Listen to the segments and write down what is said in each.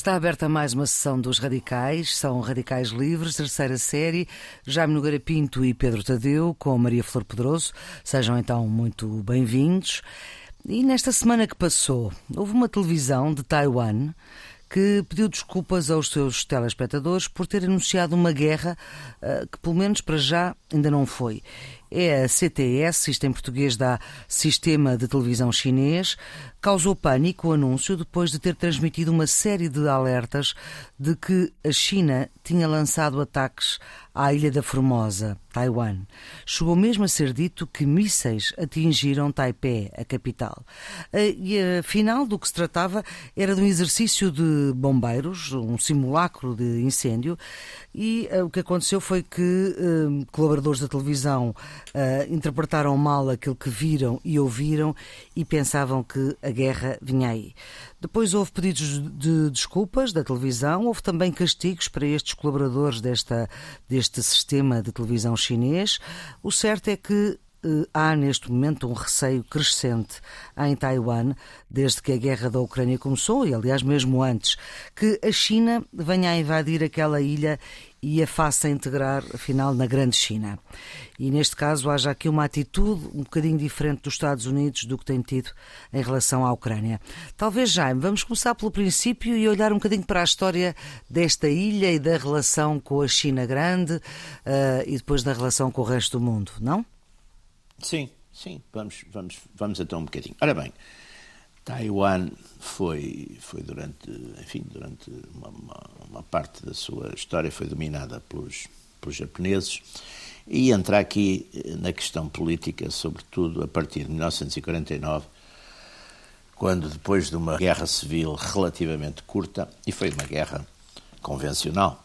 Está aberta mais uma sessão dos Radicais, são Radicais Livres, terceira série, Jaime Nogueira Pinto e Pedro Tadeu, com Maria Flor Pedroso. Sejam então muito bem-vindos. E nesta semana que passou, houve uma televisão de Taiwan que pediu desculpas aos seus telespectadores por ter anunciado uma guerra uh, que, pelo menos para já, ainda não foi. É a CTS, isto em português dá Sistema de Televisão Chinês, causou pânico o anúncio depois de ter transmitido uma série de alertas de que a China tinha lançado ataques à Ilha da Formosa, Taiwan. Chegou mesmo a ser dito que mísseis atingiram Taipei, a capital. Eh, e afinal, do que se tratava era de um exercício de bombeiros, um simulacro de incêndio, e uh, o que aconteceu foi que uh, colaboradores da televisão uh, interpretaram mal aquilo que viram e ouviram e pensavam que a guerra vinha aí. Depois houve pedidos de desculpas da televisão, houve também castigos para estes colaboradores desta, deste sistema de televisão chinês. O certo é que eh, há neste momento um receio crescente em Taiwan, desde que a guerra da Ucrânia começou, e aliás, mesmo antes, que a China venha a invadir aquela ilha e a faça integrar, afinal, na Grande China. E neste caso haja aqui uma atitude um bocadinho diferente dos Estados Unidos do que tem tido em relação à Ucrânia. Talvez, Jaime, vamos começar pelo princípio e olhar um bocadinho para a história desta ilha e da relação com a China Grande uh, e depois da relação com o resto do mundo, não? Sim, sim, vamos, vamos, vamos então um bocadinho. Ora bem, Taiwan foi, foi durante, enfim, durante uma, uma, uma, parte da sua história foi dominada pelos, pelos japoneses e entra aqui eh, na questão política, sobretudo a partir de 1949, quando depois de uma guerra civil relativamente curta, e foi uma guerra convencional,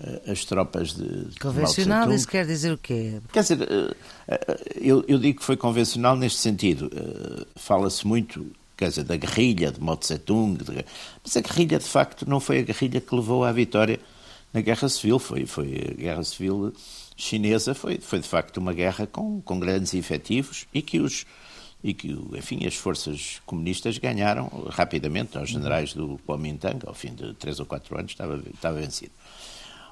eh, as tropas de. Convencional, de isso quer dizer o quê? Quer dizer, eh, eu, eu digo que foi convencional neste sentido. Fala-se muito, quer dizer, da guerrilha de Mao Tse-tung, mas a guerrilha, de facto, não foi a guerrilha que levou à vitória na Guerra Civil. Foi, foi a Guerra Civil chinesa, foi, foi de facto uma guerra com, com grandes efetivos e que os e que, enfim, as forças comunistas ganharam rapidamente aos generais do Kuomintang, ao fim de três ou quatro anos estava, estava vencido.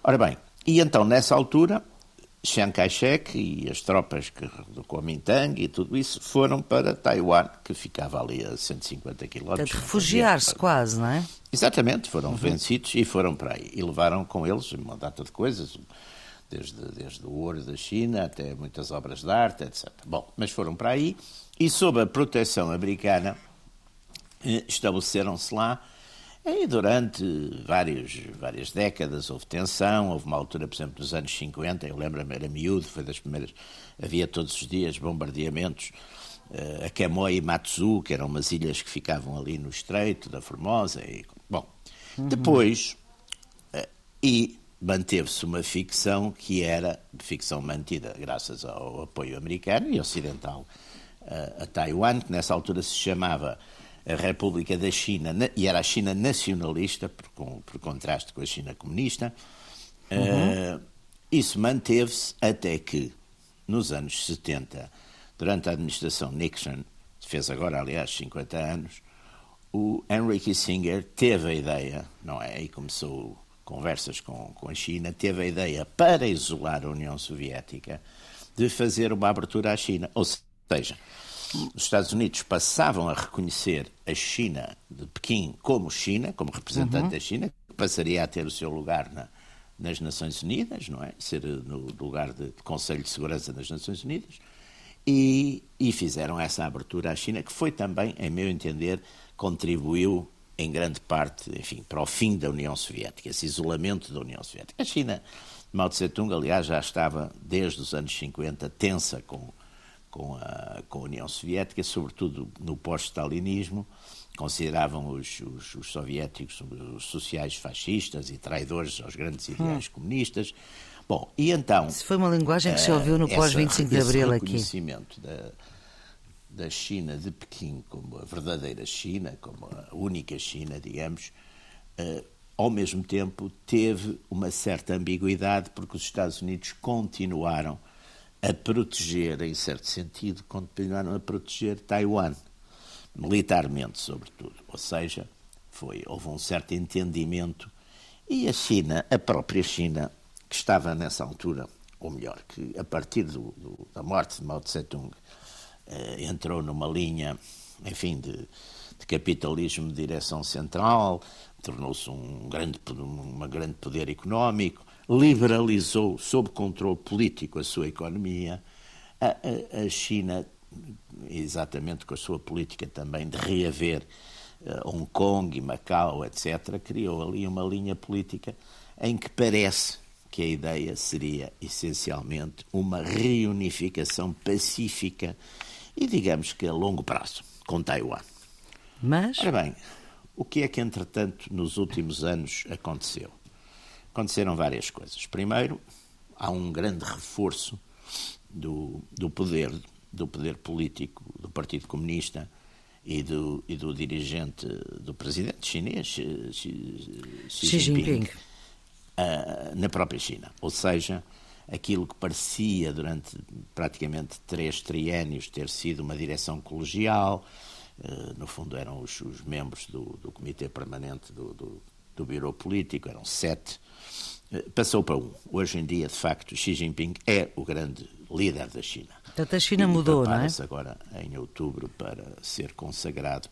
Ora bem, e então nessa altura, Chiang Kai-shek e as tropas que, do Kuomintang e tudo isso foram para Taiwan, que ficava ali a 150 quilómetros. refugiar-se quase, não é? Exatamente, foram uhum. vencidos e foram para aí. E levaram com eles uma data de coisas, desde, desde o ouro da China até muitas obras de arte, etc. Bom, mas foram para aí e sob a proteção americana eh, estabeleceram-se lá e durante vários, várias décadas houve tensão, houve uma altura, por exemplo, nos anos 50, eu lembro-me, era miúdo, foi das primeiras, havia todos os dias bombardeamentos uh, a Quemoy e Matsu, que eram umas ilhas que ficavam ali no estreito da Formosa. E, bom, uhum. depois, uh, e manteve-se uma ficção que era ficção mantida graças ao apoio americano e ocidental uh, a Taiwan, que nessa altura se chamava a República da China, e era a China nacionalista, por, por contraste com a China comunista, uhum. uh, isso manteve-se até que, nos anos 70, durante a administração Nixon, fez agora, aliás, 50 anos, o Henry Kissinger teve a ideia, não é? E começou conversas com, com a China, teve a ideia, para isolar a União Soviética, de fazer uma abertura à China. Ou seja, os Estados Unidos passavam a reconhecer a China de Pequim como China, como representante uhum. da China, que passaria a ter o seu lugar na, nas Nações Unidas, não é? Ser no lugar de, de Conselho de Segurança das Nações Unidas. E, e, fizeram essa abertura à China, que foi também, em meu entender, contribuiu em grande parte, enfim, para o fim da União Soviética, esse isolamento da União Soviética. A China, Mao Tse-tung, aliás, já estava desde os anos 50 tensa com com a, com a União Soviética, sobretudo no pós-stalinismo, consideravam os, os, os, soviéticos os sociais fascistas e traidores aos grandes hum. ideais hum. comunistas. Bom, e então... Isso foi uma linguagem que se ouviu no pós-25 de Abril aqui. reconhecimento da, da China de Pequim como a verdadeira China, como a única China, digamos, uh, ao mesmo tempo teve uma certa ambiguidade porque os Estados Unidos continuaram a proteger, em certo sentido, continuaram a proteger Taiwan, militarmente, sobretudo. Ou seja, foi, houve um certo entendimento e a China, a própria China, que estava nessa altura, ou melhor, que a partir do, do, da morte de Mao Tse-tung eh, entrou numa linha, enfim, de, de capitalismo de direção central, tornou-se um grande, uma grande poder económico, liberalizou sob controle político a sua economia. A, a, a China, exatamente com a sua política também de reaver uh, Hong Kong e Macau, etc., criou ali uma linha política em que parece que a ideia seria essencialmente uma reunificação pacífica e, digamos que a longo prazo, com Taiwan. Mas. Ora bem, o que é que, entretanto, nos últimos anos aconteceu? Aconteceram várias coisas. Primeiro, há um grande reforço do, do poder, do poder político do Partido Comunista e do, e do dirigente, do presidente chinês, Xi, Xi, Xi Jinping, Jinping. Uh, na própria China. Ou seja, aquilo que parecia durante praticamente três triênios ter sido uma direção colegial, eh, no fundo eram os, os membros do, do, Comitê Permanente do, do, do Biro Político, eram sete, eh, passou para um. Hoje em dia, de facto, Xi Jinping é o grande líder da China. Portanto, a China e mudou, não é? agora, em outubro, para ser consagrado,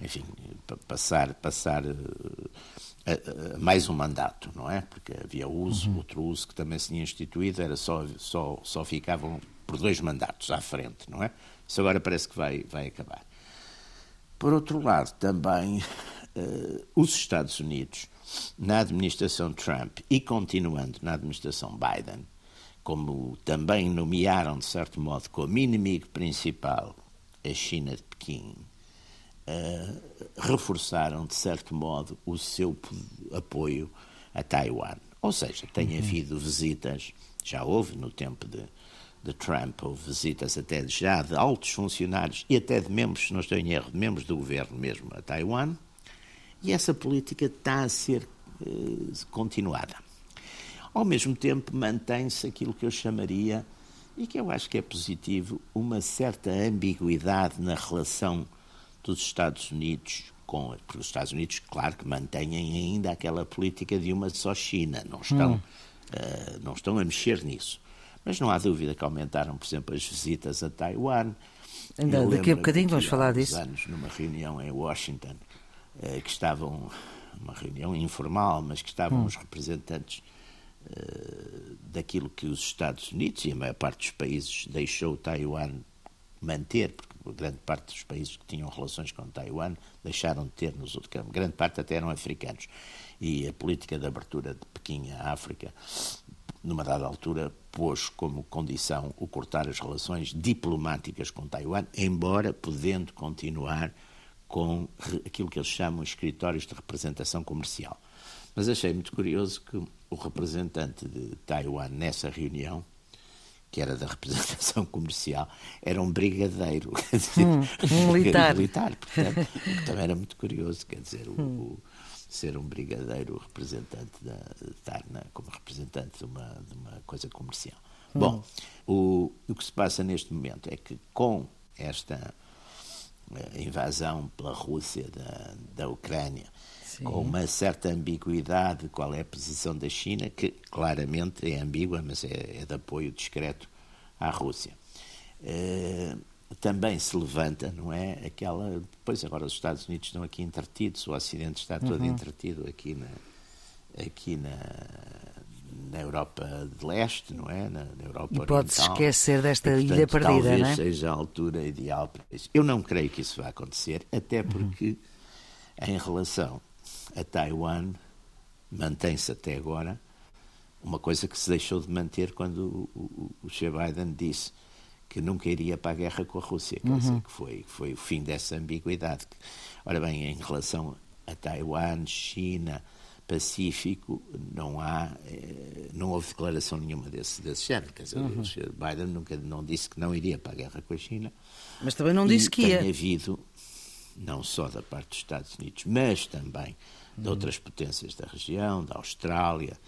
enfim, para passar, passar uh, uh, mais um mandato, não é? Porque havia uso, uhum. outro uso que também se tinha instituído, era só, só, só ficavam por dois mandatos à frente, não é? Isso agora parece que vai, vai acabar. Por outro lado, também uh, os Estados Unidos, na administração Trump e continuando na administração Biden, como também nomearam, de certo modo, como inimigo principal a China de Pequim, uh, reforçaram, de certo modo, o seu apoio a Taiwan. Ou seja, tem uhum. havido visitas, já houve no tempo de de Trump, houve visitas até já de altos funcionários e até de membros, se não estou em erro, de membros do governo mesmo a Taiwan, e essa política está a ser eh, continuada. Ao mesmo tempo, mantém-se aquilo que eu chamaria, e que eu acho que é positivo, uma certa ambiguidade na relação dos Estados Unidos com. Porque os Estados Unidos, claro que mantêm ainda aquela política de uma só China, não estão, hum. uh, não estão a mexer nisso. Mas não há dúvida que aumentaram, por exemplo, as visitas a Taiwan. Ainda daqui a bocadinho vamos falar disso. anos, numa reunião em Washington, eh, que estavam, uma reunião informal, mas que estavam hum. os representantes eh, daquilo que os Estados Unidos e a maior parte dos países deixou Taiwan manter, porque grande parte dos países que tinham relações com Taiwan deixaram de ter nos outros campos. Grande parte até eram africanos. E a política de abertura de Pequim à África numa dada altura, pôs como condição o cortar as relações diplomáticas com Taiwan, embora podendo continuar com aquilo que eles chamam escritórios de representação comercial. Mas achei muito curioso que o representante de Taiwan nessa reunião, que era da representação comercial, era um brigadeiro, quer dizer, hum, um militar. militar portanto, também era muito curioso, quer dizer, o, hum. o ser um brigadeiro representante da, estar na, como representante de uma, de uma coisa comercial. Hum. Bom, o, o que se passa neste momento é que com esta invasão pela Rússia da, da Ucrânia, Sim. com uma certa ambiguidade de qual é a posição da China, que claramente é ambígua, mas é, é de apoio discreto à Rússia. Uh, também se levanta, não é? Aquela. Depois, agora os Estados Unidos estão aqui entretidos, o Ocidente está todo uhum. entretido aqui na, aqui na, na Europa de Leste, não é? Na, na Europa e pode-se esquecer desta e, portanto, ilha perdida, talvez não é? seja a altura ideal para isso. Eu não creio que isso vá acontecer, até uhum. porque, uhum. em relação a Taiwan, mantém-se até agora uma coisa que se deixou de manter quando o, o, o Joe Biden disse que nunca iria para a guerra com a Rússia, quer uhum. dizer, que foi, foi o fim dessa ambiguidade. Ora bem, em relação a Taiwan, China, Pacífico, não há, eh, não houve declaração nenhuma desse, desse género. Quer dizer, uhum. Biden nunca não disse que não iria para a guerra com a China. Mas também não disse que ia. Tem havido, não só da parte dos Estados Unidos, mas também de uhum. outras potências da região, da Austrália,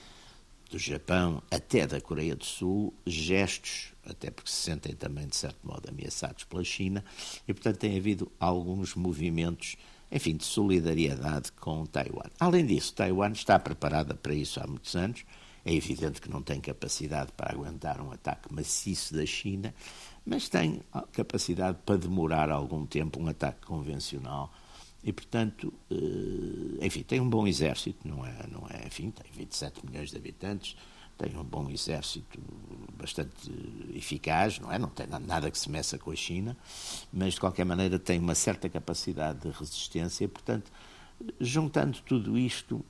do Japão, até da Coreia do Sul, gestos até porque se sentem também, de certo modo, ameaçados pela China, e, portanto, tem havido alguns movimentos enfim, de solidariedade com Taiwan. Além disso, Taiwan está preparada para isso há muitos anos. É evidente que não tem capacidade para aguentar um ataque maciço da China, mas tem capacidade para demorar algum tempo um ataque convencional. E, portanto, eh, enfim, tem um bom exército, não é, não é, enfim, tem 27 milhões de habitantes, tem um bom exército bastante eficaz, não é? Não tem nada que se meça com a China, mas de qualquer maneira tem uma certa capacidade de resistência, e, portanto, juntando tudo isto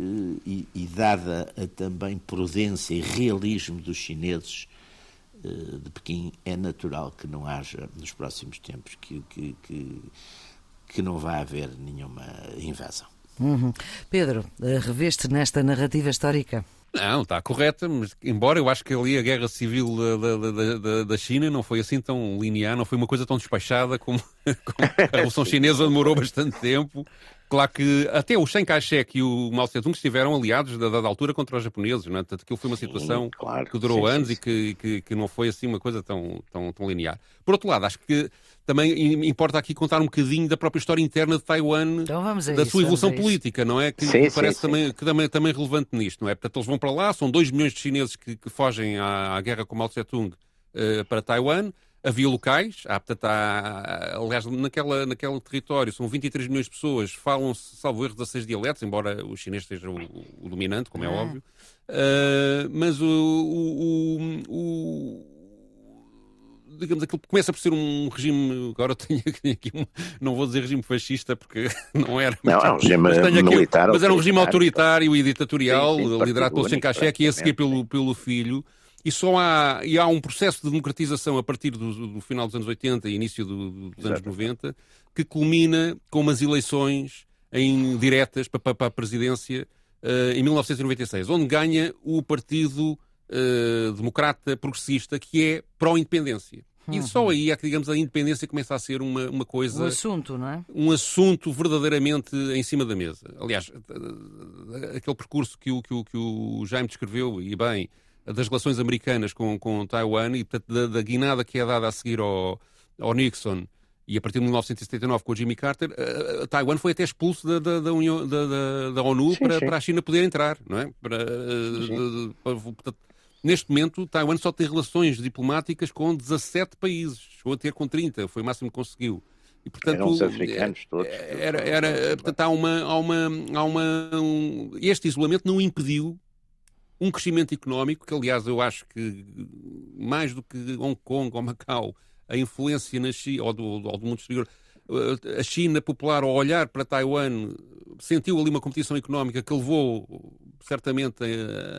eh, e, e dada a também prudência e realismo dos chineses eh, de Pequim, é natural que não haja nos próximos tempos que, que, que, que não vai haver nenhuma invasão. Uhum. Pedro, eh, reveste nesta narrativa histórica? Não, está correta, mas embora eu acho que ali a guerra civil da, da, da, da, China não foi assim tão linear, não foi uma coisa tão despachada como, como a Revolução Chinesa demorou bastante tempo. Claro que até o Chiang Kai-shek e o Mao Tse-tung estiveram aliados da dada altura contra os japoneses, não é? Portanto, aquilo foi uma situação sim, claro, que durou sim, anos sim, e que, que, que, não foi assim uma coisa tão, tão, tão linear. Por outro lado, acho que também importa aqui contar um bocadinho da própria história interna de Taiwan, então da isso, sua evolução política, não é? Que sim, parece sim, também, sim. Que também, também relevante nisto, não é? Portanto, eles vão para lá, são 2 milhões de chineses que, que fogem à, à, guerra com Mao Tse-tung uh, para Taiwan. Havia locais, há, portanto, há, aliás, naquela, naquele território são 23 milhões de pessoas, falam-se, salvo erro, 16 dialetos, embora o chinês seja o, o dominante, como é ah. óbvio. Uh, mas o, o, o digamos, aquilo começa por ser um regime, agora tenho aqui um, não vou dizer regime fascista porque não era. Não, é um regime mas militar. mas era um regime autoritário e ditatorial, sim, sim, liderado pelo Chiang Kai-shek e a seguir pelo, pelo filho. E só há, e há um processo de democratização a partir do, do final dos anos 80 e início do, dos anos 90 que culmina com umas eleições em diretas para, para a presidência uh, em 1996, onde ganha o partido uh, democrata progressista que é pró-independência. Uhum. E só aí é que, digamos, a independência começa a ser uma, uma coisa. Um assunto, não é? Um assunto verdadeiramente em cima da mesa. Aliás, aquele percurso que o, que o, que o Jaime descreveu, e bem, das relações americanas com, com Taiwan e, portanto, da, da guinada que é dada a seguir ao, ao Nixon e a partir de 1979 com o Jimmy Carter, uh, Taiwan foi até expulso da, da, da, União, da, da ONU sim, para, sim. para a China poder entrar, não é? Para, uh, para, para, Neste momento, Taiwan só tem relações diplomáticas com 17 países. Chegou a ter com 30, foi o máximo que conseguiu. E, portanto, Eram os africanos todos. Era, era, portanto, há uma, há uma, há uma um, este isolamento não impediu um crescimento económico, que aliás eu acho que mais do que Hong Kong ou Macau, a influência na China, ou do, ou do mundo exterior, a China popular, ao olhar para Taiwan, sentiu ali uma competição económica que levou, certamente,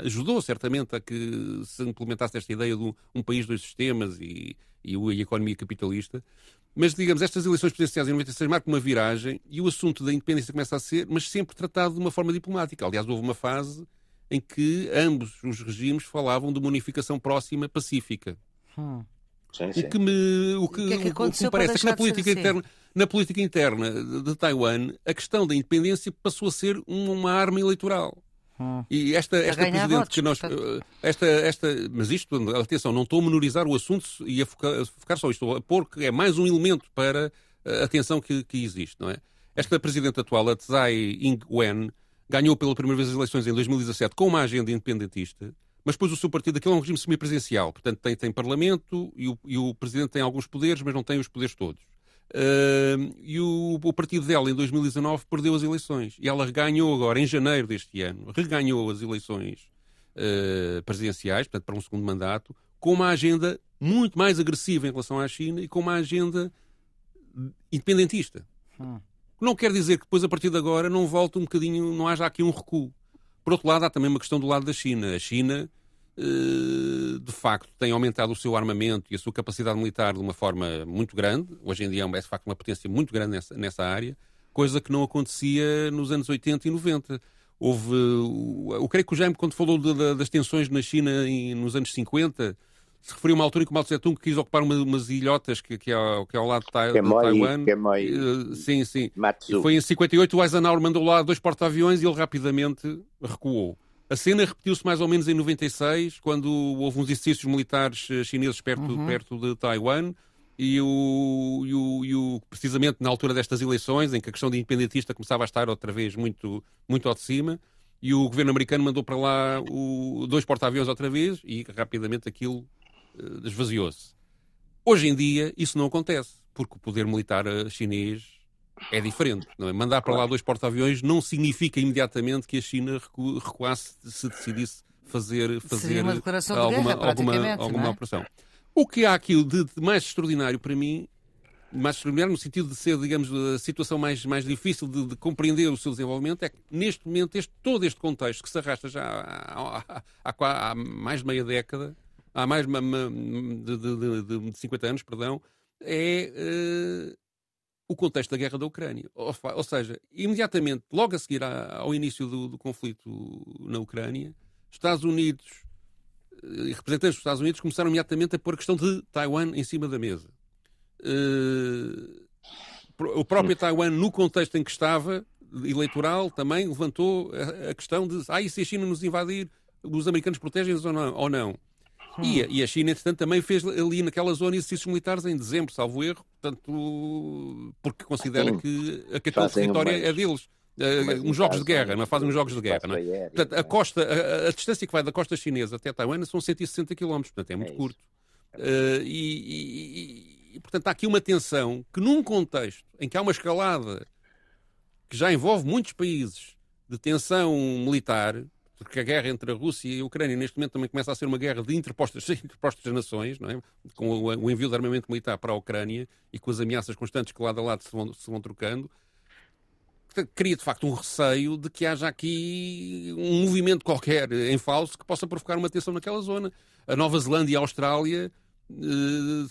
ajudou certamente a que se implementasse esta ideia de um, um país, dois sistemas e, e, a economia capitalista. Mas, digamos, estas eleições presidenciais em 96 marcam uma viragem e o assunto da independência começa a ser, mas sempre tratado de uma forma diplomática. Aliás, houve uma fase em que ambos os regimes falavam de uma unificação próxima pacífica. Hum. Sim, sim. O que me, o que, o que, é que, o que me parece é que na política interna na política interna de Taiwan, a questão da independência passou a ser uma arma eleitoral. Hum. E esta, esta presidente votos, que nós. Portanto... Eh, esta, esta, mas isto, atenção, não estou a menorizar o assunto e a focar, a focar só isto, porque é mais um elemento para a tensão que, que existe, não é? Esta presidente atual, a Tsai Ing-wen, ganhou pela primeira vez as eleições em 2017 com uma agenda independentista, mas depois o seu partido, aquilo é um regime semipresidencial, portanto tem, tem parlamento e o, e o presidente tem alguns poderes, mas não tem os poderes todos. Uh, e o, o, partido dela, em 2019, perdeu as eleições. E ela reganhou agora, em janeiro deste ano, reganhou as eleições uh, presidenciais, portanto, para um segundo mandato, com uma agenda muito mais agressiva em relação à China e com uma agenda independentista. Hum. Não quer dizer que depois, a partir de agora, não volte um bocadinho, não haja aqui um recuo. Por outro lado, há também uma questão do lado da China. A China eh, de facto tem aumentado o seu armamento e a sua capacidade militar de uma forma muito grande. Hoje em dia é, de facto uma potência muito grande nessa, área, coisa que não acontecia nos anos 80 e 90. Houve, eu creio que o Jaime, quando falou das tensões na China nos anos 50, se referiu a uma altura em que o Mao Tse-tung quis ocupar uma, umas ilhotas que, que, é, que é ao lado de, tai, de Taiwan. Uh, sim, sim. Matsu. Foi em 58 o Eisenhower mandou lá dois porta-aviões e ele rapidamente recuou. A cena repetiu-se mais ou menos em 96, quando houve uns exercícios militares eh, chineses perto, uhum. perto de Taiwan. e o, e, o, e o, precisamente na altura destas eleições, em que a questão de independentista começava a estar outra vez muito, muito ao de cima, e o governo americano mandou para lá o, dois porta-aviões outra vez e rapidamente aquilo esvaziou-se. Hoje em dia isso não acontece, porque o poder militar eh, chinês é diferente. É? Mandar para lá dois porta-aviões não significa imediatamente que a China recu recuasse se decidisse fazer, fazer alguma, guerra, alguma, alguma é? operação. O que há aqui de, de mais extraordinário para mim mais extraordinário no sentido de ser, digamos, a situação mais, mais difícil de, de compreender o seu desenvolvimento, é que neste momento, este, todo este contexto que se arrasta já há, há, há, há mais de meia década, há mais de, de, de, de 50 anos, perdão, é uh, o contexto da guerra da Ucrânia. Ou, ou seja, imediatamente, logo a seguir ao início do, do conflito na Ucrânia, Estados Unidos e representantes dos Estados Unidos começaram imediatamente a pôr a questão de Taiwan em cima da mesa. Uh, o próprio Taiwan, no contexto em que estava, eleitoral, também levantou a, a questão de ah, e se a China nos invadir, os americanos protegem-nos ou não? Ou não? Hum. E, a, e, a, China, entretanto, também fez ali naquela zona exercícios militares em dezembro, salvo erro, portanto, porque considera Sim. que aquele território é deles. Uh, uns jogos de guerra, não fazem uns jogos de guerra. Não é? Portanto, a, costa, a, a, distância que vai da costa chinesa até Taiwan são 160 km, portanto é muito é curto. Uh, e, e e, portanto, há aqui uma tensão que, num contexto em que há uma escalada que já envolve muitos países de tensão militar, porque a guerra entre a Rússia e a Ucrânia neste momento também começa a ser uma guerra de interpostas, interpostas nações, não é? com o, envio de armamento militar para a Ucrânia e com as ameaças constantes que lado a lado se vão, se vão trocando, cria de facto um receio de que haja aqui um movimento qualquer em falso que possa provocar uma tensão naquela zona. A Nova Zelândia e a Austrália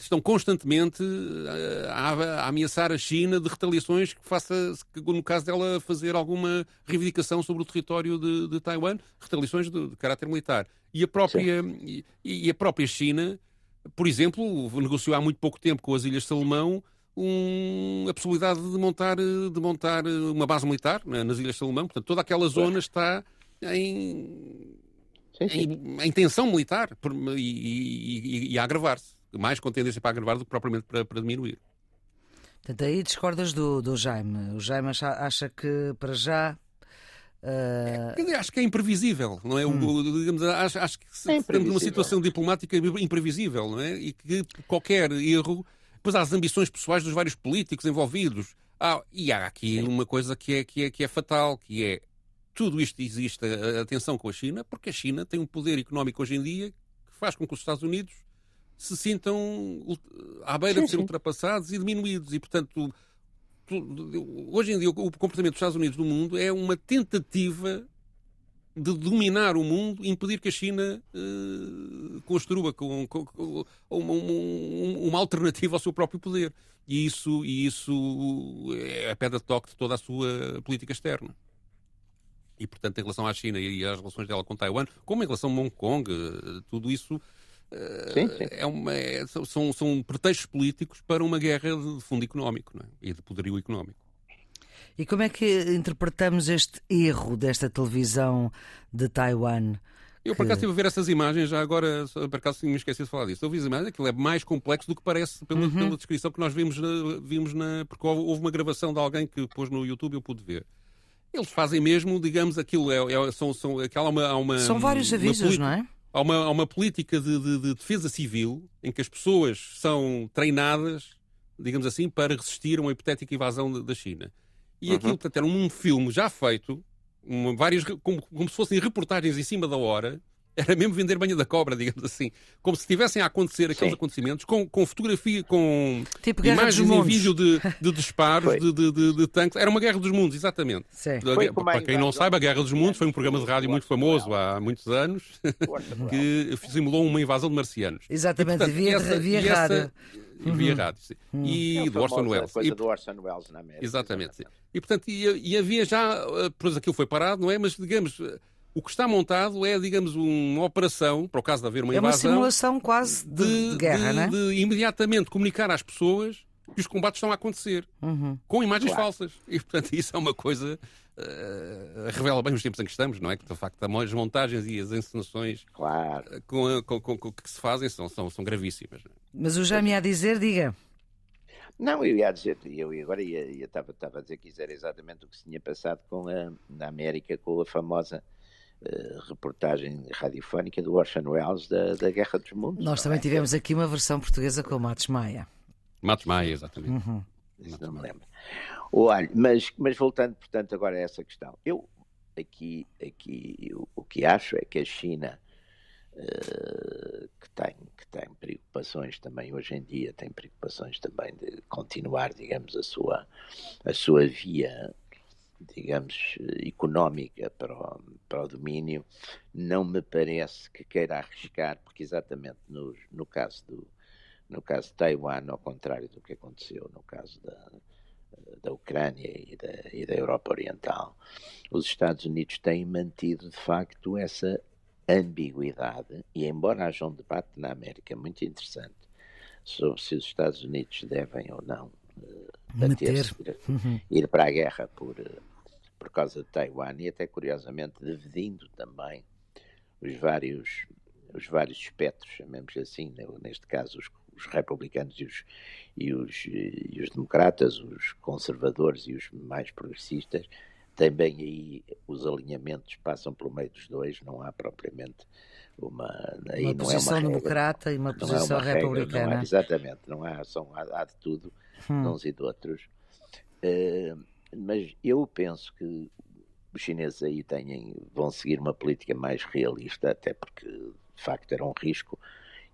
estão constantemente eh, a, ameaçar a China de retaliações que faça, no caso dela, fazer alguma reivindicação sobre o território de, de Taiwan, retaliações de, de, caráter militar. E a, própria, e, e, a própria China, por exemplo, negociou há muito pouco tempo com as Ilhas Salomão um, a possibilidade de montar, de montar uma base militar né, nas Ilhas Salomão. Portanto, toda aquela zona está em sim, sim. Em, em, tensão militar e, e, e a agravar-se. Mais com tendência para agravar do que propriamente para, para diminuir. Portanto, aí discordas do, do Jaime. O Jaime acha, acha que, para já, Uh... Eu acho que é imprevisível, não é? Hum. O, digamos, acho, acho que é estamos numa situação diplomática imprevisível, não é? E que qualquer erro, depois há as ambições pessoais dos vários políticos envolvidos. Ah, e há aqui Sim. uma coisa que é, que, é, que é fatal, que é tudo isto existe a tensão com a China, porque a China tem um poder económico hoje em dia que faz com que os Estados Unidos se sintam à beira sim, de ser sim. ultrapassados e diminuídos. E, portanto, hoje em dia o comportamento dos Estados Unidos no mundo é uma tentativa de dominar o mundo e impedir que a China uh, construa com, com, com uma, uma, uma, alternativa ao seu próprio poder. E isso, e isso é a pedra de toque de toda a sua política externa. E, portanto, em relação à China e às relações dela com Taiwan, como em relação a Hong Kong, eh, tudo isso sim, sim. É uma, é, são, são pretextos políticos para uma guerra de fundo económico é? e de poderio económico. E como é que interpretamos este erro desta televisão de Taiwan? Eu, por acaso, estive a ver essas imagens, já agora, por acaso, tinha me esquecido de falar disso. Eu vi as imagens, aquilo é mais complexo do que parece pela, uhum. pela descrição que nós vimos, na, vimos na. Porque houve uma gravação de alguém que pôs no YouTube, eu pude ver. Eles fazem mesmo, digamos, aquilo é, é são, são, aquela uma, uma, São vários avisos, não é? Há uma, há uma política de, de, de, defesa civil em que as pessoas são treinadas, digamos assim, para resistir a uma hipotética invasão da China. E uhum. aquilo, portanto, era um filme já feito, uma, várias, como, como se fossem reportagens em cima da hora, era mesmo vender banha da cobra, digamos assim. Como se estivessem a acontecer aqueles Sim. acontecimentos com, com fotografia, com tipo imagens em vídeo de, de disparos de, de, de, de, tanques. Era uma Guerra dos Mundos, exatamente. Para quem não saiba, a Guerra dos Mundos foi um programa de rádio muito famoso há muitos anos que simulou uma invasão de marcianos. Exatamente, e, portanto, via, essa, via rádio. Uhum. Via rádio, sim. Uhum. E é do Orson Welles. Coisa e, do Orson Welles na América. Exatamente. Sim. E, portanto, e, e havia já, eh, pois aquilo foi parado, não é? Mas, digamos, o que está montado é, digamos, uma operação, para o caso de haver uma invasão. É uma simulação quase de, de, de guerra, de, não é? De imediatamente comunicar às pessoas que os combates estão a acontecer, uhum. com imagens claro. falsas. E, portanto, isso é uma coisa. Uh, revela bem os tempos em que estamos, não é? Que, de facto, as montagens e as encenações claro. com, com, com, com, que se fazem são, são, são gravíssimas. É? Mas o Jaime a dizer, diga. Não, eu ia dizer, eu agora ia, ia, estava, estava a dizer que isso era exatamente o que se tinha passado com a, na América com a famosa uh, reportagem radiofónica do Orson Welles da, da Guerra dos Mundos. Nós também é? tivemos aqui uma versão portuguesa com o Matos Maia. Matos Maia, exatamente. Uhum. Isso não me lembro. Olha, mas, mas voltando, portanto, agora a essa questão. Eu aqui, aqui o, o que acho é que a China Uh, que, tem, que tem preocupações também hoje em dia, tem preocupações também de continuar, digamos, a sua, a sua via, digamos, económica para o, para o domínio, não me parece que queira arriscar, porque exatamente no, no caso do no caso de Taiwan, ao contrário do que aconteceu no caso da, da Ucrânia e da, e da Europa Oriental, os Estados Unidos têm mantido de facto essa ambiguidade, e embora haja um debate na América muito interessante sobre se os Estados Unidos devem ou não bater ir, uhum. ir, para a guerra por, por causa de Taiwan, e até curiosamente dividindo também os vários, os vários espectros, chamemos assim, né, neste caso os, os republicanos e os, e, os, e os democratas, os conservadores e os mais progressistas, também aí os alinhamentos passam pelo meio dos dois, não há propriamente uma. Aí uma posição é uma democrata e uma é posição é uma republicana. Regra, não há, exatamente, não há, são, há, há de tudo, hum. uns e de outros. Uh, mas eu penso que os chineses aí têm, vão seguir uma política mais realista, até porque de facto era um risco,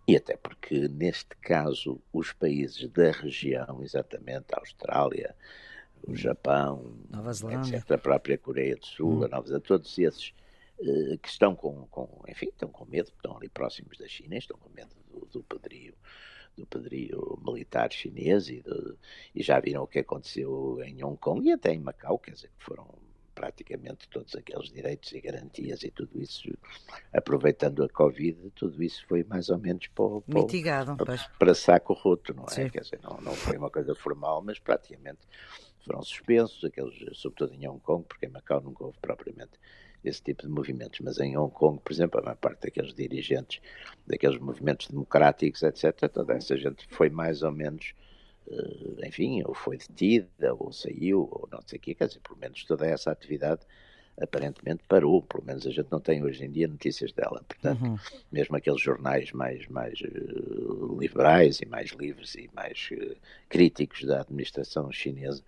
e até porque neste caso os países da região, exatamente a Austrália, o Japão, Nova Zelândia. etc., a própria Coreia do Sul, hum. a Nova Zelândia, todos esses uh, que estão com, com, enfim, estão com medo, estão ali próximos da China, estão com medo do, do poderio do poderio militar chinês e, do, e, já viram o que aconteceu em Hong Kong e até em Macau, quer dizer, que foram praticamente todos aqueles direitos e garantias e tudo isso, aproveitando a Covid, tudo isso foi mais ou menos para, para, Mitigado, para, para saco roto, não é? Sim. Quer dizer, não, não foi uma coisa formal, mas praticamente foram suspensos, aqueles, sobretudo em Hong Kong, porque em Macau nunca houve propriamente esse tipo de movimentos, mas em Hong Kong, por exemplo, a maior parte daqueles dirigentes, daqueles movimentos democráticos, etc., toda essa gente foi mais ou menos, uh, enfim, ou foi detida, ou saiu, ou não sei o quê, quer dizer, pelo menos toda essa atividade aparentemente parou, pelo menos a gente não tem hoje em dia notícias dela. Portanto, uhum. mesmo aqueles jornais mais, mais uh, liberais e mais livres e mais uh, críticos da administração chinesa,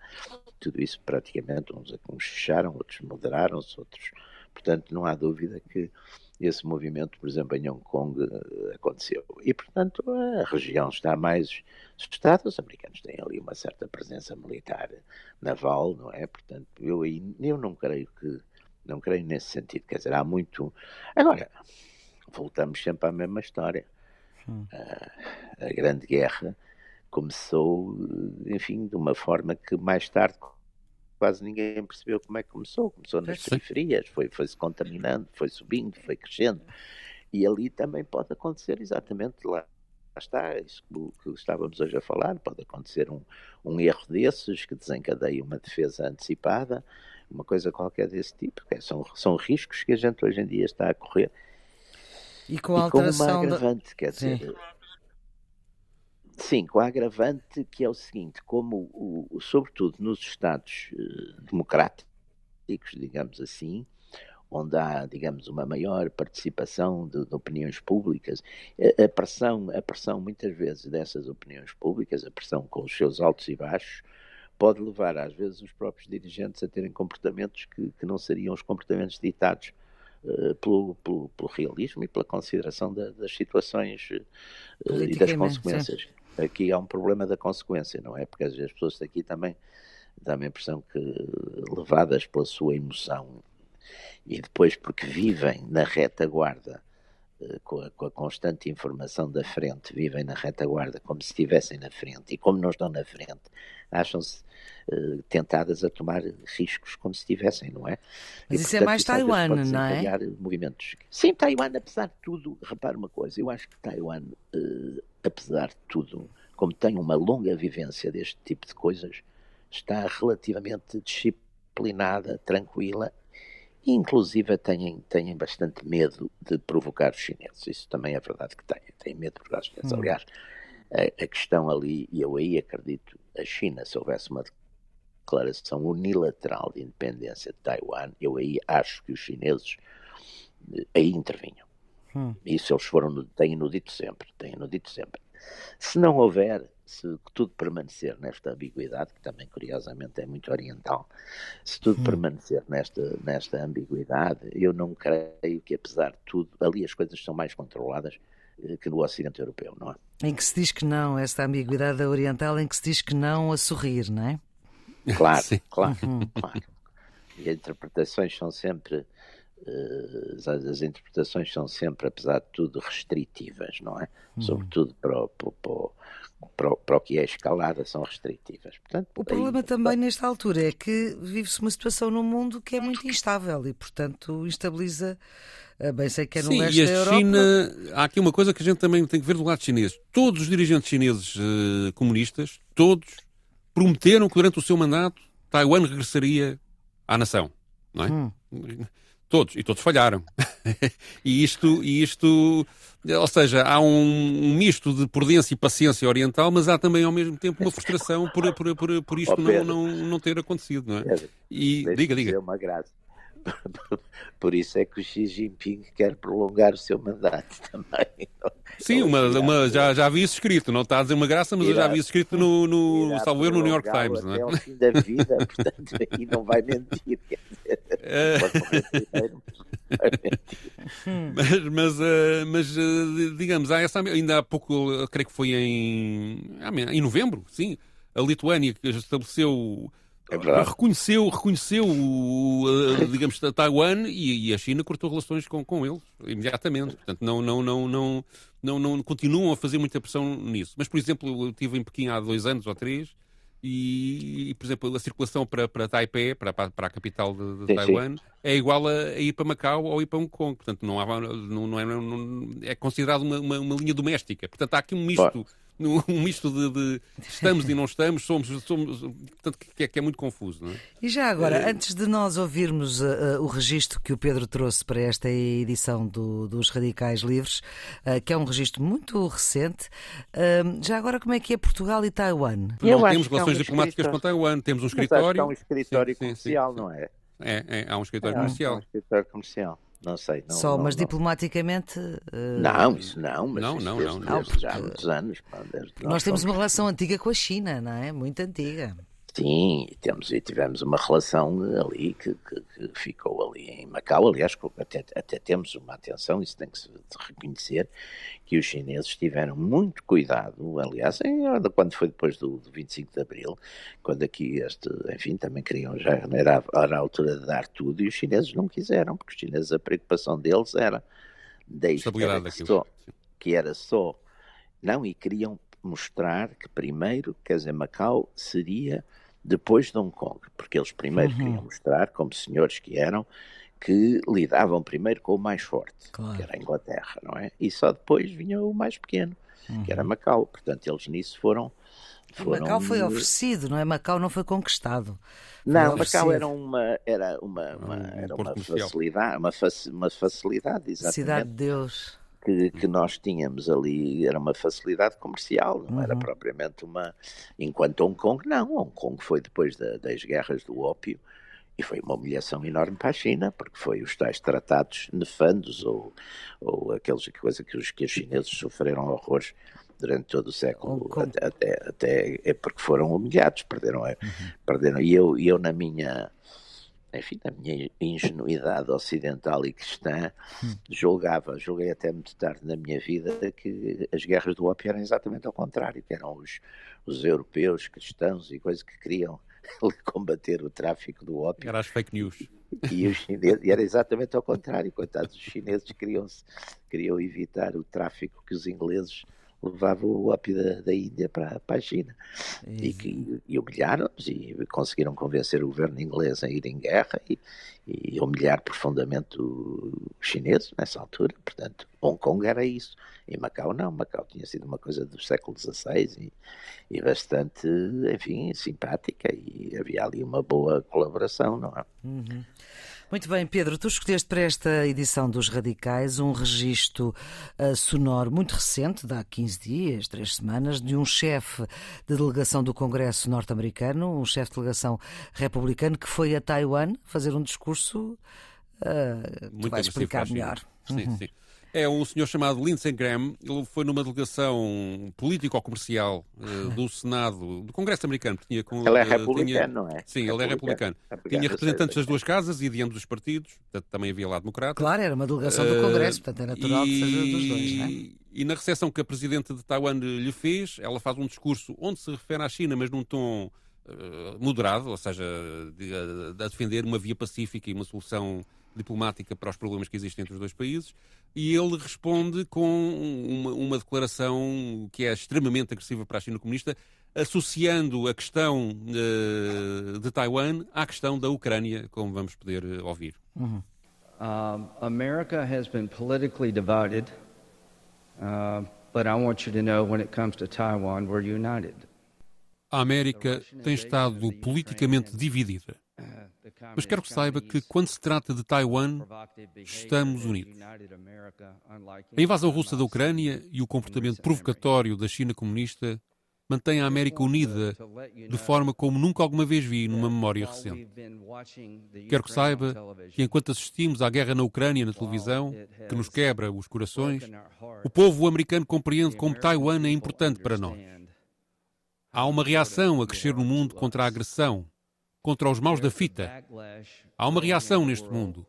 tudo isso praticamente, uns, uns fecharam, outros moderaram-se, outros. Portanto, não há dúvida que esse movimento, por exemplo, em Hong Kong uh, aconteceu. E, portanto, a região está mais assustada. Os americanos têm ali uma certa presença militar naval, não é? Portanto, eu, eu não creio que não creio nesse sentido. Quer dizer, há muito. Agora, voltamos sempre à mesma história. Hum. A, a Grande Guerra começou, enfim, de uma forma que mais tarde quase ninguém percebeu como é que começou. Começou nas Sim. periferias, foi, foi se contaminando, foi subindo, foi crescendo. E ali também pode acontecer exatamente lá. Lá está, isso que estávamos hoje a falar, pode acontecer um, um erro desses que desencadeia uma defesa antecipada, uma coisa qualquer desse tipo. É, são, são riscos que a gente hoje em dia está a correr. E com a alteração. E com uma agravante, da... quer dizer. Sim. Sim, com a agravante que é o seguinte: como, o, sobretudo nos Estados uh, democráticos, digamos assim, onde há, digamos, uma maior participação de, de, opiniões públicas, a, a, pressão, a pressão muitas vezes dessas opiniões públicas, a pressão com os seus altos e baixos, pode levar às vezes os próprios dirigentes a terem comportamentos que, que não seriam os comportamentos ditados uh, pelo, pelo, pelo, realismo e pela consideração da, das situações uh, e das consequências. Sim. Aqui há um problema da consequência, não é? Porque as pessoas daqui também dão a impressão que, levadas pela sua emoção e depois porque vivem na retaguarda com a, com a, constante informação da frente, vivem na retaguarda como se estivessem na frente, e como não estão na frente, acham-se uh, tentadas a tomar riscos como se estivessem, não é? Mas e, isso é portanto, é mais Taiwan, não é? Movimentos. Sim, Taiwan, apesar de tudo, repare uma coisa, eu acho que Taiwan, uh, apesar de tudo, como tem uma longa vivência deste tipo de coisas, está relativamente disciplinada, tranquila e inclusive têm, têm bastante medo de provocar os chineses. Isso também é verdade que têm. Têm medo de provocar os chineses. Hum. Aliás, A, a questão ali, e eu aí acredito, a China, se houvesse uma declaração unilateral de independência de Taiwan, eu aí acho que os chineses eh, aí intervinham. Hum. Isso eles foram, têm-no dito sempre, têm-no dito sempre. Se não houver, se tudo permanecer nesta ambiguidade, que também curiosamente é muito oriental, se tudo hum. permanecer nesta, nesta ambiguidade, eu não creio que apesar de tudo, ali as coisas são mais controladas eh, que no Ocidente Europeu, não é? Em que se diz que não, esta ambiguidade oriental, em que se diz que não a sorrir, não é? Claro, claro, uhum. claro. E as interpretações são sempre eh, as, as, interpretações são sempre, apesar de tudo, restritivas, não é? Uhum. Sobretudo para o, para, para, para o, que é escalada, são restritivas. Portanto, o problema aí... também nesta altura é que vive-se uma situação no mundo que é muito instável e, portanto, instabiliza. Eh, bem sei que é no Sim, leste e a da China, Europa. há aqui uma coisa que a gente também tem que ver do lado chinês. Todos os dirigentes chineses uh, comunistas, todos, prometeram que durante o seu mandato Taiwan regressaria à nação, não é? Hum. Todos, e todos falharam. e isto, e isto, ou seja, há um, misto de prudência e paciência oriental, mas há também ao mesmo tempo uma frustração por, por, por, por isto oh, não, não, não ter acontecido, não é? Pedro, e diga, diga. Uma graça. Por isso é que o Xi Jinping quer prolongar o seu mandato também. Sim, uma, uma, já, já vi isso escrito, não está a dizer uma graça, mas irá, eu já vi isso escrito no, no salvo no New York Times. Não é? Até ao fim da vida, portanto, aí não vai mentir. Quer dizer, é... mas, mas, uh, mas uh, digamos, há essa, ainda há pouco, creio que foi em, em novembro, sim, a Lituânia que estabeleceu é reconheceu, reconheceu digamos, Taiwan e, e, a China cortou relações com, com eles imediatamente. Portanto, não, não, não, não, não, não continuam a fazer muita pressão nisso. Mas, por exemplo, eu estive em Pequim há dois anos ou três e, e por exemplo, a circulação para, para Taipei, para, para a capital de, de sim, Taiwan, sim. é igual a, a, ir para Macau ou ir para Hong Kong. Portanto, não, há, não, não é, não, é considerado uma, uma, uma, linha doméstica. Portanto, há aqui um misto um misto de, de, estamos e não estamos, somos, somos portanto, que é, que é muito confuso. Não é? E já agora, é... antes de nós ouvirmos uh, o registro que o Pedro trouxe para esta edição do, dos Radicais Livres, uh, que é um registro muito recente, uh, já agora como é que é Portugal e Taiwan? Eu não temos relações é um diplomáticas com Taiwan, temos um escritório. é um escritório sim, comercial, sim, sim. não é? É, é, há um escritório é, comercial. um escritório comercial. Não sei. Não, Só, não, mas não. diplomaticamente. Uh... Não, isso não. Mas não, isso não, desde, não, desde já há muitos anos. nós temos uma relação antiga com a China, não é? Muito antiga. Sim, e, temos, e tivemos uma relação ali que, que, que, ficou ali em Macau. Aliás, até, até temos uma atenção, isso tem que se reconhecer, que os chineses tiveram muito cuidado, aliás, em, quando foi depois do, do 25 de Abril, quando aqui este, enfim, também queriam já, era, era a altura de dar tudo, e os chineses não quiseram, porque os chineses, a preocupação deles era deixar que, só, que era só, não, e queriam mostrar que primeiro, quer dizer, Macau seria depois de Hong Kong, porque eles primeiro uhum. queriam mostrar, como senhores que eram, que lidavam primeiro com o mais forte, claro. que era a Inglaterra, não é? E só depois vinha o mais pequeno, uhum. que era uhum. Macau. Portanto, eles nisso foram. foram... Macau foi oferecido, não é? Macau não foi conquistado. Foi não, oferecido. Macau era uma, era uma, uma, era uma facilidade, uma, uma facilidade, exatamente. Cidade de Deus que, que, nós tínhamos ali era uma facilidade comercial, não uhum. era propriamente uma. Enquanto Hong Kong, não. Hong Kong foi depois da, das guerras do ópio e foi uma humilhação enorme para a China, porque foi os tais tratados nefandos ou, ou aqueles coisa que os, que os chineses sofreram horrores durante todo o século, até, até, até, é porque foram humilhados, perderam, uhum. perderam. E eu, eu na minha enfim, na minha ingenuidade ocidental e cristã, hum. julgava, julguei até muito tarde na minha vida que as guerras do ópio eram exatamente ao contrário, que eram os, os europeus, cristãos e coisas que queriam combater o tráfico do ópio. Era as fake news. E, os chineses, e era exatamente ao contrário, coitados, os chineses queriam, queriam evitar o tráfico que os ingleses levava o ópio da, da Índia para, para a China. E, que, e humilharam-nos e conseguiram convencer o governo inglês a ir em guerra e, e humilhar profundamente os chineses nessa altura. Portanto, Hong Kong era isso. E Macau não. Macau tinha sido uma coisa do século XVI e, e bastante, enfim, simpática e havia ali uma boa colaboração, não é? Uhum. Muito bem, Pedro, tu escolheste para esta edição dos Radicais um registro uh, sonoro muito recente, de há 15 dias, 3 semanas, de um chefe de delegação do Congresso norte-americano, um chefe de delegação republicano, que foi a Taiwan fazer um discurso uh, que vai explicar melhor. Sim, uhum. sim é um senhor chamado Lindsey Graham. Ele foi numa delegação político-comercial uh, do Senado, do Congresso americano. Tinha, com, ele é republicano, tinha, não é? Sim, ele é republicano. Tinha representantes das duas casas e de ambos os partidos. Portanto, também havia lá democrata. Claro, era uma delegação do Congresso, uh, portanto é natural e, que seja dos dois, não é? E na recepção que a Presidente de Taiwan lhe fez, ela faz um discurso onde se refere à China, mas num tom moderado, ou seja, de, a defender uma via pacífica e uma solução diplomática para os problemas que existem entre os dois países, e ele responde com uma, uma declaração que é extremamente agressiva para a China comunista, associando a questão uh, de Taiwan à questão da Ucrânia, como vamos poder uh, ouvir. Uhum. Uh, America has been politically divided, uh, but I want you to know when it comes to Taiwan, we're united. A América tem estado politicamente dividida. Mas quero que saiba que, quando se trata de Taiwan, estamos unidos. A invasão russa da Ucrânia e o comportamento provocatório da China comunista mantém a América unida de forma como nunca alguma vez vi numa memória recente. Quero que saiba que, enquanto assistimos à guerra na Ucrânia na televisão, que nos quebra os corações, o povo americano compreende como Taiwan é importante para nós. Há uma reação a crescer no mundo contra a agressão, contra os maus da fita. Há uma reação neste mundo.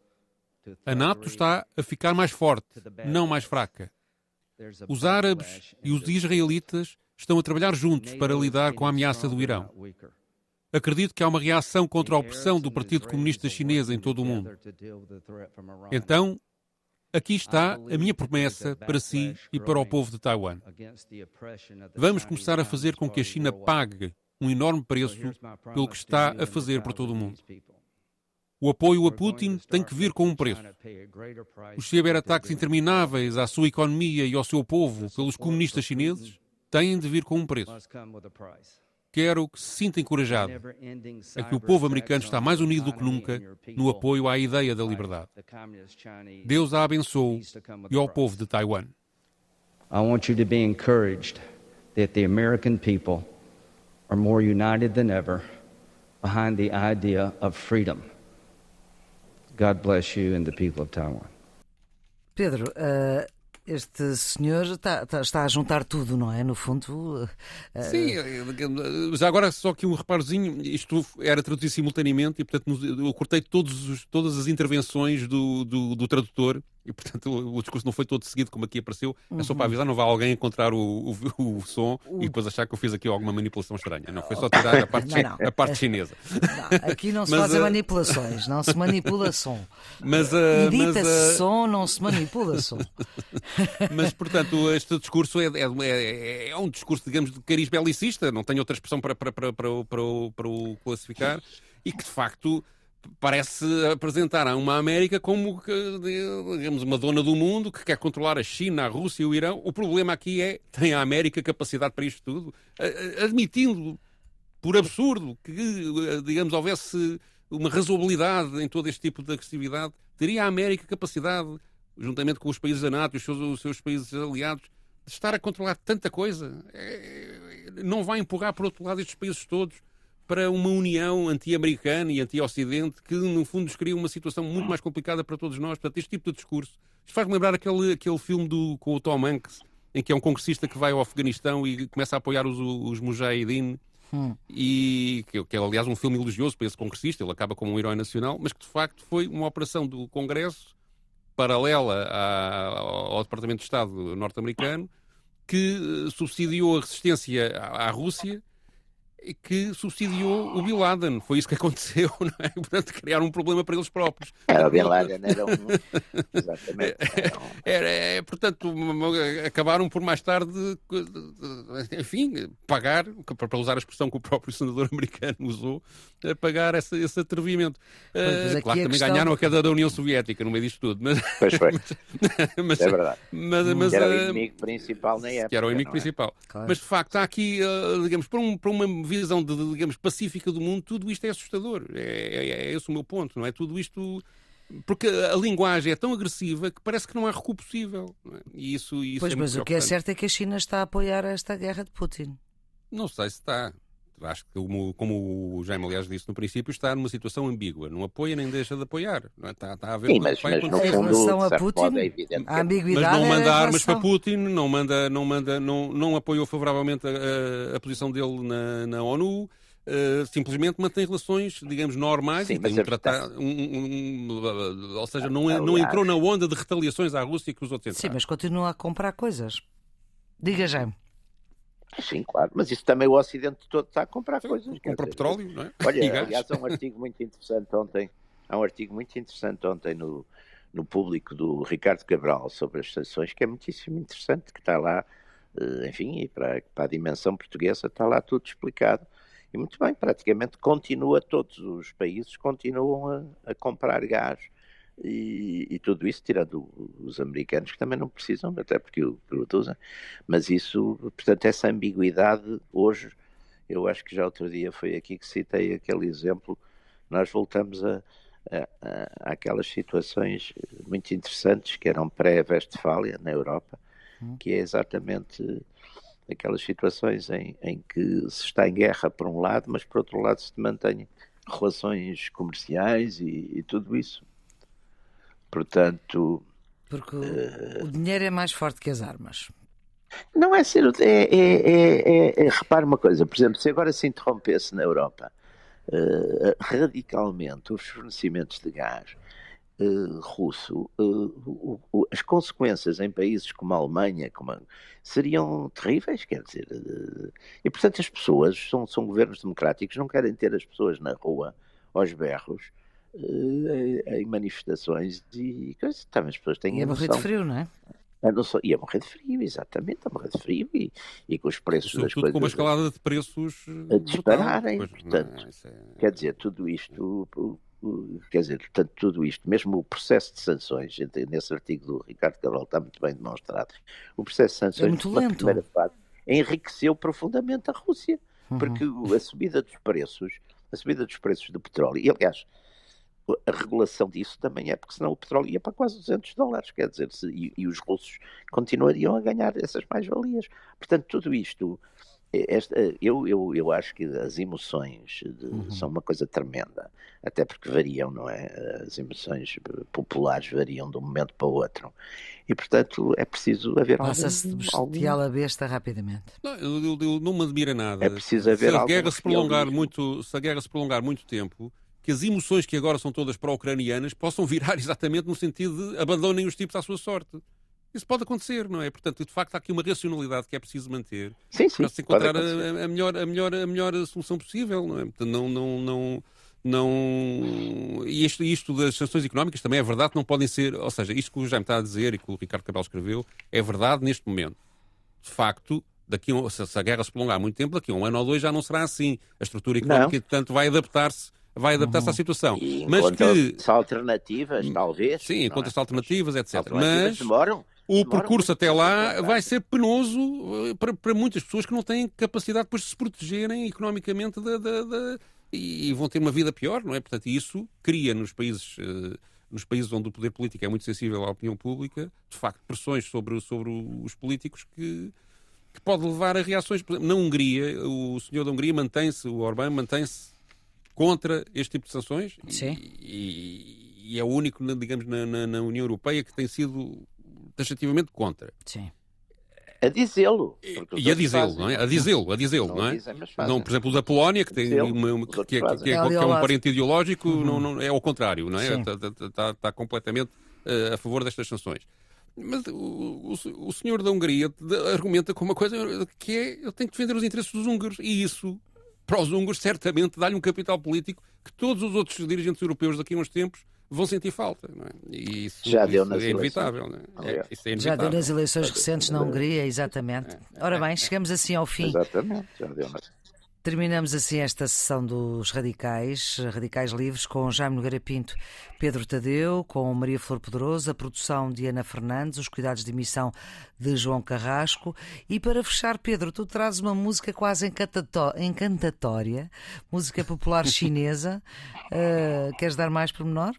A NATO está a ficar mais forte, não mais fraca. Os árabes e os israelitas estão a trabalhar juntos para lidar com a ameaça do Irão. Acredito que há uma reação contra a opressão do Partido Comunista Chinês em todo o mundo. Então, aqui está a minha promessa para si e para o povo de Taiwan. Vamos começar a fazer com que a China pague um enorme preço pelo que está a fazer por todo o mundo. O apoio a Putin tem que vir com um preço. Os ciberataques intermináveis à sua economia e ao seu povo pelos comunistas chineses têm de vir com um preço. Quero que se sinta encorajado a que o povo americano está mais unido do que nunca no apoio à ideia da liberdade. Deus a abençoe e ao povo de Taiwan. I want you to be encouraged that the American people are more united than ever behind the idea of freedom. God bless you and the people of Taiwan. Pedro, uh, este senhor está, está, está, a juntar tudo, não é? No fundo. Uh... Sim, já agora só que um reparozinho, isto era traduzido simultaneamente e, portanto, eu cortei todos os, todas as intervenções do, do, do tradutor e, portanto, o, o, discurso não foi todo seguido como aqui apareceu. Uhum. É só para uhum. avisar, não vai alguém encontrar o, o, o som uhum. e depois achar que eu fiz aqui alguma manipulação estranha. Não, foi só tirar a parte, não, não. A parte chinesa. Não, aqui não se mas, fazem uh... manipulações, não se manipula som. Mas, uh, Edita-se uh... som, não se manipula som. mas, portanto, este discurso é, é, é, é, um discurso, digamos, de cariz belicista, não tenho outra expressão para, para, para, para, para, o, para o classificar, e que, de facto parece apresentar a uma América como, digamos, uma dona do mundo que quer controlar a China, a Rússia e o Irão. O problema aqui é, tem a América capacidade para isto tudo? Admitindo, por absurdo, que, digamos, houvesse uma razoabilidade em todo este tipo de agressividade, teria a América capacidade, juntamente com os países da NATO e os seus, os seus países aliados, de estar a controlar tanta coisa? É, não vai empurrar, por outro lado, estes países todos para uma união anti-americana e anti-ocidente que, no fundo, nos cria uma situação muito mais complicada para todos nós. Portanto, este tipo de discurso. Isto faz-me lembrar aquele, aquele filme do, com o Tom Hanks, em que é um congressista que vai ao Afeganistão e começa a apoiar os, os Mujahideen. Hum. E que, que, é, aliás, um filme elogioso para esse congressista, ele acaba como um herói nacional, mas que de facto foi uma operação do Congresso paralela à, ao Departamento de Estado norte-americano que eh, subsidiou a resistência à, à Rússia que subsidiou o Bin Laden. Foi isso que aconteceu, não é? Portanto, criaram um problema para eles próprios. Era o Bin Laden, era um... Exatamente. Era, é, portanto, acabaram por mais tarde, enfim, pagar, para usar a expressão que o próprio senador americano usou, pagar esse, esse atrevimento. Pois, uh, claro que também ganharam a queda da União Soviética no meio disto tudo. Mas, pois foi. mas, é verdade. Mas, mas, que era o eh, inimigo principal na época. Que era o inimigo é? principal. Claro. Mas, de facto, há aqui, uh, digamos, para, um, para uma visão, de, digamos, pacífica do mundo, tudo isto é assustador. É, é, é esse o meu ponto, não é? Tudo isto porque a linguagem é tão agressiva que parece que não há recuo possível. É? E isso, isso pois, é mas o que é certo é que a China está a apoiar esta guerra de Putin. Não sei se está. Acho que, como, como o Jaime, aliás, disse no princípio, está numa situação ambígua. Não apoia nem deixa de apoiar. Não é? está, está a ver Sim, mas, mas no fundo, em relação a Putin, é a ambiguidade mas não manda é armas para Putin, não, manda, não, manda, não, não apoiou favoravelmente a, a, a posição dele na, na ONU. Uh, simplesmente mantém relações, digamos, normais Sim, e tem um tratado, um, um, um, ou seja, não, não entrou na onda de retaliações à Rússia que os outros entraram. Sim, mas continua a comprar coisas. Diga, Jaime. Sim, claro, mas isso também o Ocidente todo está a comprar Sim, coisas. Compra petróleo, não é? Olha, aliás, há um artigo muito interessante ontem, há um artigo muito interessante ontem no, no público do Ricardo Cabral sobre as sanções, que é muitíssimo interessante, que está lá, eh, enfim, e para, para a dimensão portuguesa está lá tudo explicado. E muito bem, praticamente continua, todos os países continuam a, a comprar gás e, e, tudo isso, tirando os americanos que também não precisam, até porque o produzem, mas isso, portanto, essa ambiguidade hoje, eu acho que já outro dia foi aqui que citei aquele exemplo, nós voltamos a, a, a aquelas situações muito interessantes que eram pré-Westfália na Europa, hum. que é exatamente aquelas situações em, em que se está em guerra por um lado, mas por outro lado se mantém relações comerciais e, e tudo isso. Portanto. Porque uh, o dinheiro é mais forte que as armas. Não é ser. É, é, é, é, repare uma coisa, por exemplo, se agora se interrompesse na Europa uh, radicalmente os fornecimentos de gás, uh, russo, uh, as consequências em países como a Alemanha como a, seriam terríveis, quer dizer. E portanto as pessoas, são, são governos democráticos, não querem ter as pessoas na rua, aos berros, em manifestações e coisas. Também as pessoas têm e a morrer de frio, não é? Sou, ia morrer de frio, exatamente, a morrer de frio e, e com os preços Sobretudo das coisas. com uma escalada de preços a dispararem. Brutal, portanto, não, é... quer dizer, tudo isto quer dizer, portanto, tudo isto, mesmo o processo de sanções, nesse artigo do Ricardo Cabral está muito bem demonstrado, o processo de sanções, é muito lento. primeira fase, enriqueceu profundamente a Rússia, uhum. porque a subida dos preços, a subida dos preços do petróleo, e aliás, a regulação disso também é porque senão o petróleo ia para quase 200 dólares, quer dizer, se, e, e, os russos continuariam a ganhar essas mais-valias. Portanto, tudo isto esta, eu, eu, eu acho que as emoções de, uhum. são uma coisa tremenda, até porque variam, não é? As emoções populares variam de um momento para o outro. E, portanto, é preciso haver Passa-se de bestial a besta rapidamente. Não, eu, eu, não me admira nada. É preciso haver se a guerra se prolongar muito Se a guerra se prolongar muito tempo, que as emoções que agora são todas pró-ucranianas possam virar exatamente no sentido de abandonem os tipos à sua sorte. Isso pode acontecer, não é? Portanto, de facto, há aqui uma racionalidade que é preciso manter sim, sim, para se encontrar a, a, melhor, a, melhor, a melhor solução possível, não é? Portanto, não, não, não, não... E isto, isto das sanções económicas também é verdade, não podem ser... Ou seja, isto que o Jaime está a dizer e que o Ricardo Cabral escreveu é verdade neste momento. De facto, daqui a, se a guerra se prolongar muito tempo, daqui a um ano ou dois já não será assim. A estrutura económica, portanto, vai adaptar-se vai adaptar-se uhum. à situação. E mas que alternativas, talvez. Sim, encontra-se é? alternativas, etc. Alternativas mas demoram, o percurso até lá vai ser penoso eh, para, para muitas pessoas que não têm capacidade depois de se protegerem economicamente da, da, da, e vão ter uma vida pior, não é? Portanto, isso cria nos países, eh, nos países onde o poder político é muito sensível à opinião pública, de facto, pressões sobre, sobre os políticos que, que pode levar a reações. Na Hungria, o senhor da Hungria mantém-se, o Orbán mantém-se contra este tipo de sanções Sim. E, e, é o único, digamos, na, na, na União Europeia que tem sido taxativamente contra. Sim. A dizê-lo. E a dizê-lo, não é? A dizê-lo, a dizê-lo, não, não é? Não, por exemplo, o da Polónia, que, tem uma, que, que, é, que, é, que é um parente ideológico, uhum. não, não, é ao contrário, não é? Está, está, está, está completamente uh, a favor destas sanções. Mas o, o, o, senhor da Hungria argumenta com uma coisa que é ele tem que defender os interesses dos húngaros. E isso, para os húngaros, certamente dá-lhe um capital político que todos os outros dirigentes europeus daqui a uns tempos vão sentir falta. Não é? E isso, já deu isso nas é inevitável. Não é? É, isso é inevitável. Já deu nas eleições recentes na Hungria, exatamente. Ora bem, chegamos assim ao fim. Exatamente, já deu nas... Terminamos assim esta sessão dos Radicais, Radicais Livres, com Jaime Nogueira Pinto, Pedro Tadeu, com Maria Flor Poderoso, a produção de Ana Fernandes, os cuidados de emissão de João Carrasco. E para fechar, Pedro, tu trazes uma música quase encantatória, música popular chinesa. Uh, queres dar mais pormenor?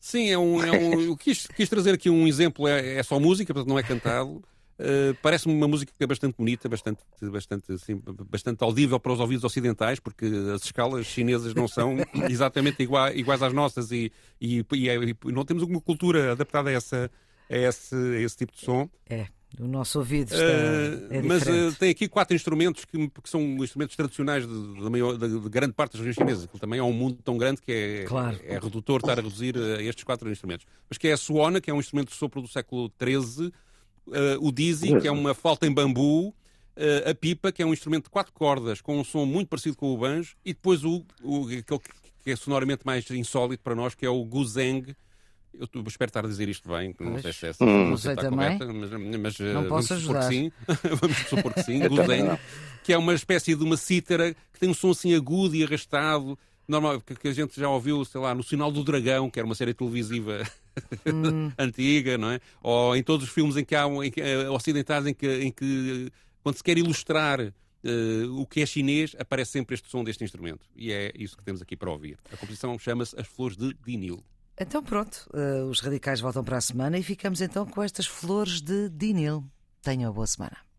Sim, é um. É um eu quis, quis trazer aqui um exemplo, é, é só música, portanto não é cantado. Uh, Parece-me uma música bastante bonita, bastante, bastante, assim, bastante audível para os ouvidos ocidentais, porque as escalas chinesas não são exatamente iguais, iguais às nossas e, e, e, e, não temos alguma cultura adaptada a, essa, a, esse, a esse tipo de som. É. O nosso ouvido está, uh, é Mas uh, tem aqui quatro instrumentos que, que são instrumentos tradicionais de, de, maior, de, de, grande parte das regiões chinesas. Que também é um mundo tão grande que é, claro. é, é redutor estar a reduzir a estes quatro instrumentos. Mas que é a suona, que é um instrumento de sopro do século XIII, o dizi, que é uma flauta em bambu, uh, a pipa, que é um instrumento de quatro cordas com um som muito parecido com o banjo, e depois o, o aquele que é sonoramente mais insólito para nós, que é o guzeng. Eu espero estar a dizer isto bem, não sei se é essa hum. não sei também. correta, mas, mas não posso vamos ajudar. supor que sim. vamos supor que sim, guzeng, que é uma espécie de uma cítara que tem um som assim agudo e arrastado, normal, que, que a gente já ouviu, sei lá, no Sinal do Dragão, que era uma série televisiva hum. antiga, não é? Ou em todos os filmes em que há em que, uh, ocidentais em que, em que quando se quer ilustrar uh, o que é chinês, aparece sempre este som deste instrumento. E é isso que temos aqui para ouvir. A composição chama-se As Flores de Dinil. Então pronto, uh, os radicais voltam para a semana e ficamos então com estas flores de Dinil. Tenham uma boa semana.